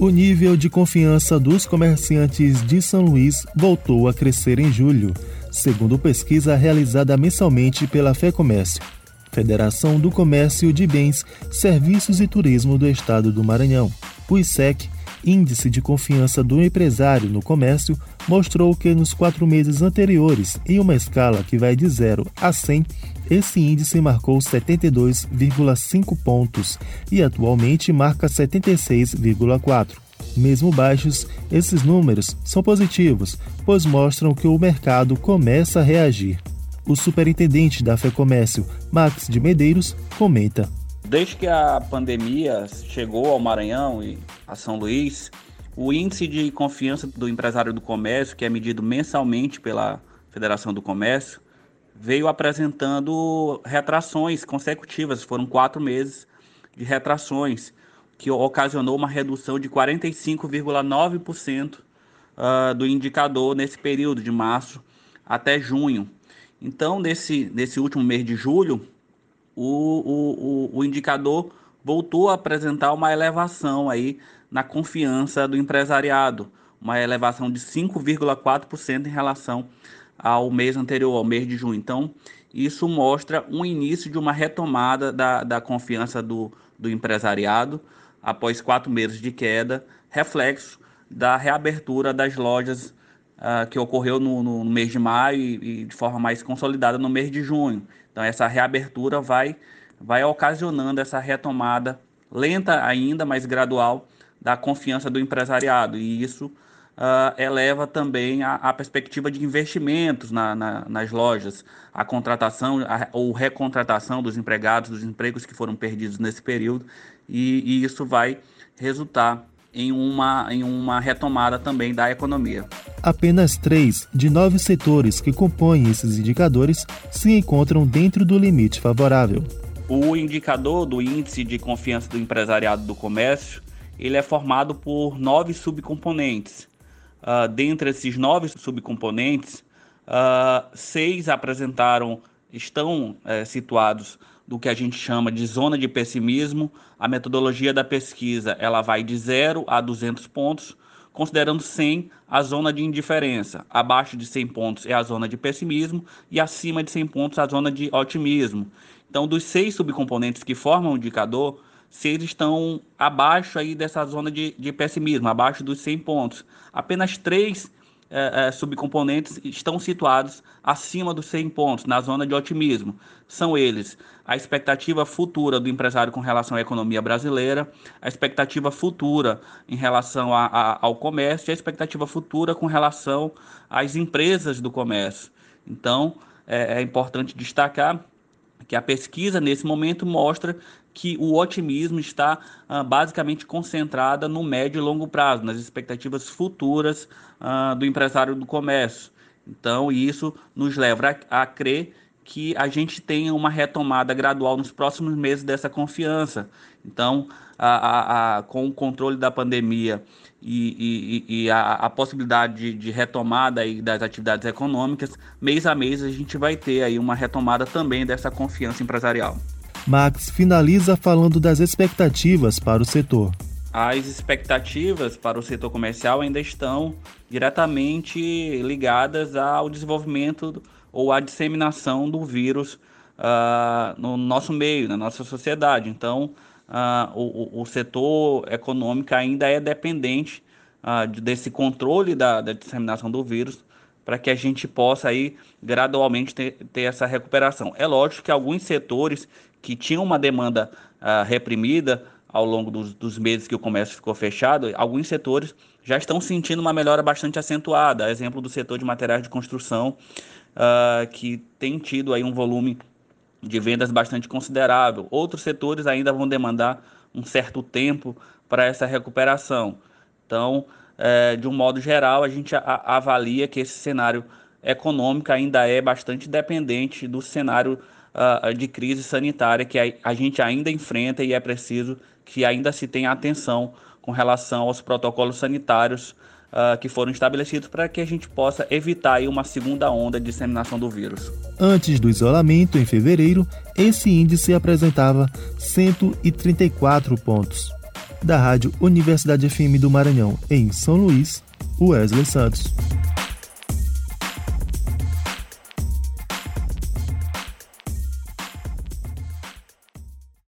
O nível de confiança dos comerciantes de São Luís voltou a crescer em julho, segundo pesquisa realizada mensalmente pela FEComércio, Federação do Comércio de Bens, Serviços e Turismo do Estado do Maranhão. O ISEC, Índice de Confiança do Empresário no Comércio, mostrou que nos quatro meses anteriores, em uma escala que vai de 0 a 100, esse índice marcou 72,5 pontos e atualmente marca 76,4. Mesmo baixos, esses números são positivos, pois mostram que o mercado começa a reagir. O superintendente da FEComércio, Max de Medeiros, comenta. Desde que a pandemia chegou ao Maranhão e a São Luís, o índice de confiança do empresário do comércio, que é medido mensalmente pela Federação do Comércio, veio apresentando retrações consecutivas, foram quatro meses de retrações, que ocasionou uma redução de 45,9% uh, do indicador nesse período de março até junho. Então, nesse, nesse último mês de julho, o, o, o, indicador voltou a apresentar uma elevação aí na confiança do empresariado, uma elevação de 5,4% em relação ao mês anterior, ao mês de junho. Então, isso mostra um início de uma retomada da, da confiança do, do empresariado após quatro meses de queda, reflexo da reabertura das lojas uh, que ocorreu no, no, mês de maio e, e, de forma mais consolidada no mês de junho. Então, essa reabertura vai, vai ocasionando essa retomada lenta ainda, mas gradual, da confiança do empresariado. E isso uh, eleva também a, a, perspectiva de investimentos na, na, nas lojas, a contratação a, ou recontratação dos empregados, dos empregos que foram perdidos nesse período, e, e isso vai resultar em uma, em uma retomada também da economia. Apenas três de nove setores que compõem esses indicadores se encontram dentro do limite favorável. O indicador do índice de confiança do empresariado do comércio ele é formado por nove subcomponentes. Uh, dentre esses nove subcomponentes, uh, seis apresentaram, estão uh, situados do que a gente chama de zona de pessimismo. A metodologia da pesquisa ela vai de 0 a 200 pontos, considerando 100 a zona de indiferença. Abaixo de 100 pontos é a zona de pessimismo e acima de 100 pontos a zona de otimismo. Então, dos seis subcomponentes que formam o indicador, seis estão abaixo aí dessa zona de, de pessimismo, abaixo dos 100 pontos. Apenas três é, é, subcomponentes estão situados acima dos 100 pontos, na zona de otimismo. São eles a expectativa futura do empresário com relação à economia brasileira, a expectativa futura em relação a, a, ao comércio e a expectativa futura com relação às empresas do comércio. Então, é, é importante destacar que a pesquisa nesse momento mostra que o otimismo está uh, basicamente concentrada no médio e longo prazo, nas expectativas futuras uh, do empresário do comércio. Então, isso nos leva a, a crer que a gente tenha uma retomada gradual nos próximos meses dessa confiança. Então, a, a, com o controle da pandemia e, e, e a, a, possibilidade de, de retomada das atividades econômicas, mês a mês a gente vai ter aí uma retomada também dessa confiança empresarial. Max finaliza falando das expectativas para o setor. As expectativas para o setor comercial ainda estão diretamente ligadas ao desenvolvimento ou à disseminação do vírus uh, no nosso meio, na nossa sociedade. Então, uh, o, o, setor econômico ainda é dependente uh, desse controle da, da, disseminação do vírus para que a gente possa aí gradualmente ter, ter, essa recuperação. É lógico que alguns setores que tinham uma demanda uh, reprimida ao longo dos, dos, meses que o comércio ficou fechado, alguns setores já estão sentindo uma melhora bastante acentuada. Exemplo do setor de materiais de construção, uh, que tem tido aí um volume de vendas bastante considerável. Outros setores ainda vão demandar um certo tempo para essa recuperação. Então, é, de um modo geral, a gente avalia que esse cenário econômico ainda é bastante dependente do cenário uh, de crise sanitária que a, gente ainda enfrenta e é preciso que ainda se tenha atenção com relação aos protocolos sanitários uh, que foram estabelecidos para que a gente possa evitar uma segunda onda de disseminação do vírus. Antes do isolamento, em fevereiro, esse índice apresentava 134 pontos. Da Rádio Universidade FM do Maranhão, em São Luís, Wesley Santos.